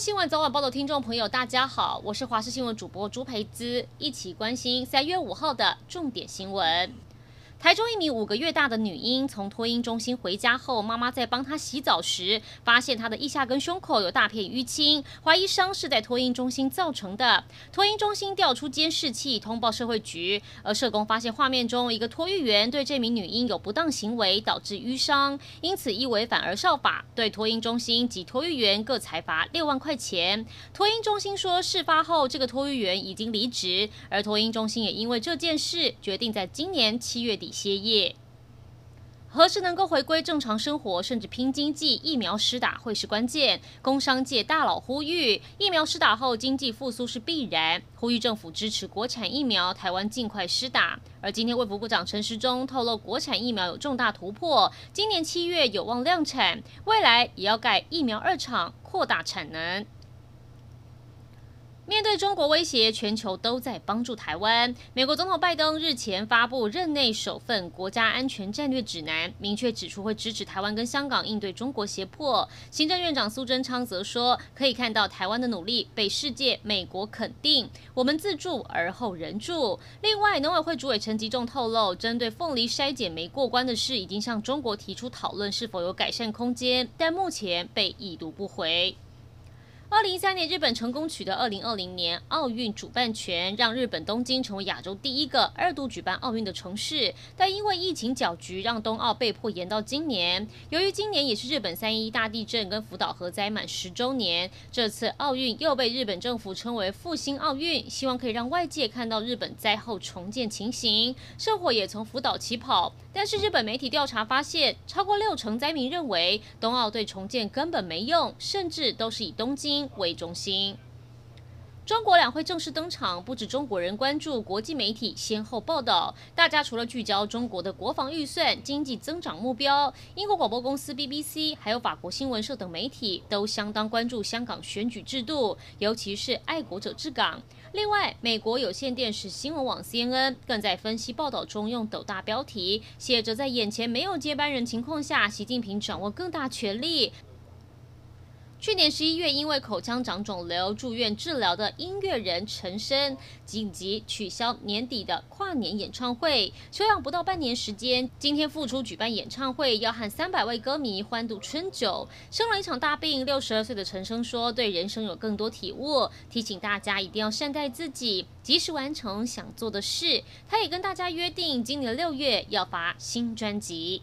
新闻早晚报的听众朋友，大家好，我是华视新闻主播朱培姿，一起关心三月五号的重点新闻。台中一名五个月大的女婴从托婴中心回家后，妈妈在帮她洗澡时，发现她的腋下跟胸口有大片淤青，怀疑伤是在托婴中心造成的。托婴中心调出监视器通报社会局，而社工发现画面中一个托育员对这名女婴有不当行为，导致淤伤，因此依违反儿少法，对托婴中心及托育员各裁罚六万块钱。托婴中心说，事发后这个托育员已经离职，而托婴中心也因为这件事决定在今年七月底。歇业，何时能够回归正常生活，甚至拼经济？疫苗施打会是关键。工商界大佬呼吁，疫苗施打后经济复苏是必然，呼吁政府支持国产疫苗，台湾尽快施打。而今天卫福部长陈时中透露，国产疫苗有重大突破，今年七月有望量产，未来也要盖疫苗二厂，扩大产能。面对中国威胁，全球都在帮助台湾。美国总统拜登日前发布任内首份国家安全战略指南，明确指出会支持台湾跟香港应对中国胁迫。行政院长苏贞昌则说，可以看到台湾的努力被世界、美国肯定，我们自助而后人助。另外，农委会主委陈吉仲透露，针对凤梨筛检没过关的事，已经向中国提出讨论是否有改善空间，但目前被已读不回。二零一三年，日本成功取得二零二零年奥运主办权，让日本东京成为亚洲第一个二度举办奥运的城市。但因为疫情搅局，让东奥被迫延到今年。由于今年也是日本三一大地震跟福岛核灾满十周年，这次奥运又被日本政府称为复兴奥运，希望可以让外界看到日本灾后重建情形。圣火也从福岛起跑，但是日本媒体调查发现，超过六成灾民认为东奥对重建根本没用，甚至都是以东京为中心，中国两会正式登场，不止中国人关注，国际媒体先后报道。大家除了聚焦中国的国防预算、经济增长目标，英国广播公司 BBC 还有法国新闻社等媒体都相当关注香港选举制度，尤其是爱国者治港。另外，美国有线电视新闻网 CNN 更在分析报道中用斗大标题写着：“在眼前没有接班人情况下，习近平掌握更大权力。”去年十一月，因为口腔长肿瘤住院治疗的音乐人陈昇，紧急取消年底的跨年演唱会，休养不到半年时间，今天复出举办演唱会，要和三百位歌迷欢度春酒。生了一场大病，六十二岁的陈昇说，对人生有更多体悟，提醒大家一定要善待自己，及时完成想做的事。他也跟大家约定，今年六月要发新专辑。